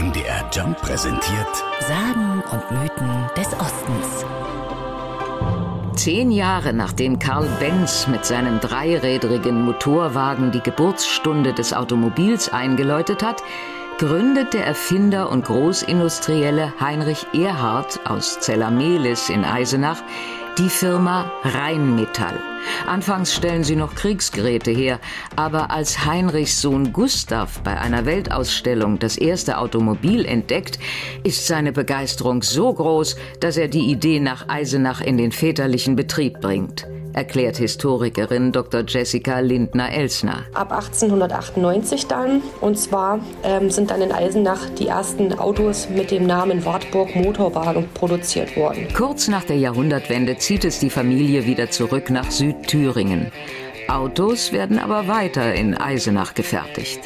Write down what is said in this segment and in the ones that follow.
MDR Jump präsentiert Sagen und Mythen des Ostens. Zehn Jahre nachdem Karl Benz mit seinem dreirädrigen Motorwagen die Geburtsstunde des Automobils eingeläutet hat, gründet der Erfinder und Großindustrielle Heinrich Erhard aus Zellamelis in Eisenach die Firma Rheinmetall. Anfangs stellen sie noch Kriegsgeräte her, aber als Heinrichs Sohn Gustav bei einer Weltausstellung das erste Automobil entdeckt, ist seine Begeisterung so groß, dass er die Idee nach Eisenach in den väterlichen Betrieb bringt erklärt Historikerin Dr. Jessica Lindner-Elsner. Ab 1898 dann, und zwar ähm, sind dann in Eisenach die ersten Autos mit dem Namen Wartburg Motorwagen produziert worden. Kurz nach der Jahrhundertwende zieht es die Familie wieder zurück nach Südthüringen. Autos werden aber weiter in Eisenach gefertigt.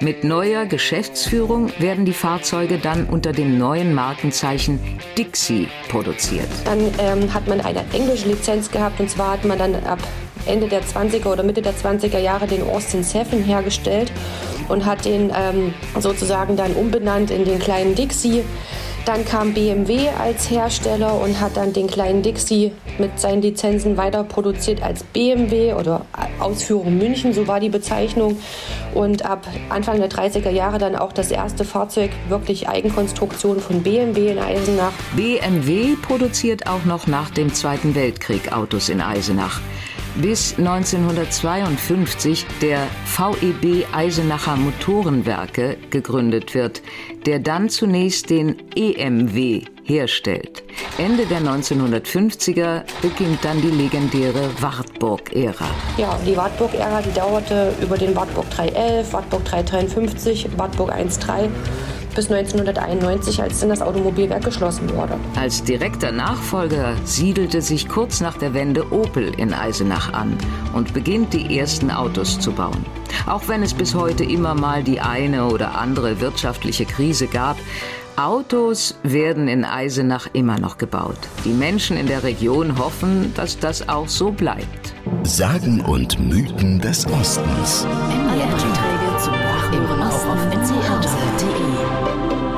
Mit neuer Geschäftsführung werden die Fahrzeuge dann unter dem neuen Markenzeichen Dixie produziert. Dann ähm, hat man eine englische Lizenz gehabt und zwar hat man dann ab Ende der 20er oder Mitte der 20er Jahre den Austin Seven hergestellt und hat den ähm, sozusagen dann umbenannt in den kleinen Dixie. Dann kam BMW als Hersteller und hat dann den kleinen Dixie mit seinen Lizenzen weiter produziert als BMW oder Ausführung München, so war die Bezeichnung. Und ab Anfang der 30er Jahre dann auch das erste Fahrzeug, wirklich Eigenkonstruktion von BMW in Eisenach. BMW produziert auch noch nach dem Zweiten Weltkrieg Autos in Eisenach bis 1952 der VEB Eisenacher Motorenwerke gegründet wird, der dann zunächst den EMW herstellt. Ende der 1950er beginnt dann die legendäre Wartburg-Ära. Ja, die Wartburg-Ära, die dauerte über den Wartburg 311, Wartburg 353, Wartburg 13 bis 1991, als dann das Automobilwerk geschlossen wurde. Als direkter Nachfolger siedelte sich kurz nach der Wende Opel in Eisenach an und beginnt die ersten Autos zu bauen. Auch wenn es bis heute immer mal die eine oder andere wirtschaftliche Krise gab, Autos werden in Eisenach immer noch gebaut. Die Menschen in der Region hoffen, dass das auch so bleibt. Sagen und Mythen des Ostens. MDR-Beiträge zum Nachhören auch auf nchr.de.